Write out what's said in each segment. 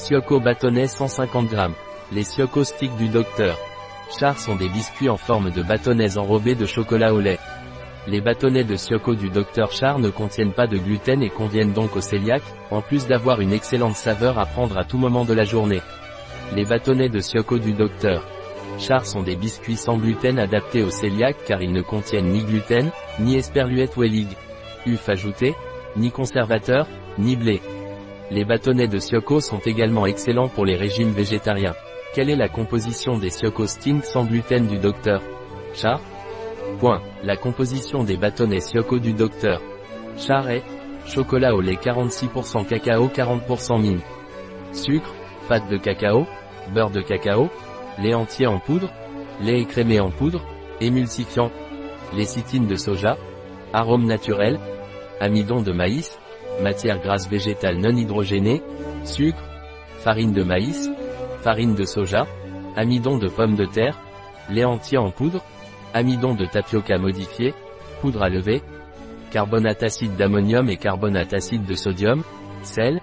Sioco bâtonnet 150 g. Les Sioco sticks du docteur. Char sont des biscuits en forme de bâtonnets enrobés de chocolat au lait. Les bâtonnets de Sioco du Dr Char ne contiennent pas de gluten et conviennent donc au cœliaque, en plus d'avoir une excellente saveur à prendre à tout moment de la journée. Les bâtonnets de Sioco du Dr Char sont des biscuits sans gluten adaptés au cœliaque car ils ne contiennent ni gluten, ni esperluette wellig. Uf ajouté, ni conservateur, ni blé. Les bâtonnets de Sioco sont également excellents pour les régimes végétariens. Quelle est la composition des Sioco Stink sans gluten du docteur Char Point. La composition des bâtonnets Sioco du docteur Char est chocolat au lait 46% cacao 40% mine. Sucre, pâte de cacao, beurre de cacao, lait entier en poudre, lait écrémé en poudre, émulsifiant, lécithine de soja, arôme naturel, amidon de maïs, matière grasse végétale non hydrogénée, sucre, farine de maïs, farine de soja, amidon de pommes de terre, lait entier en poudre, amidon de tapioca modifié, poudre à lever, carbonate acide d'ammonium et carbonate acide de sodium, sel,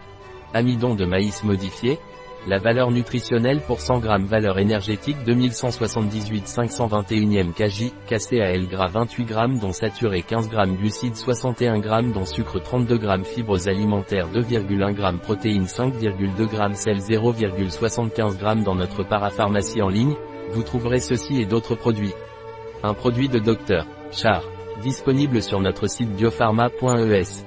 amidon de maïs modifié, la valeur nutritionnelle pour 100 g valeur énergétique 2178 521 kJ, KCAL gras 28 g dont saturé 15 g glucides 61 g dont sucre 32 g fibres alimentaires 2,1 g protéines 5,2 g sel 0,75 g dans notre parapharmacie en ligne, vous trouverez ceci et d'autres produits. Un produit de Dr. Char. Disponible sur notre site biopharma.es.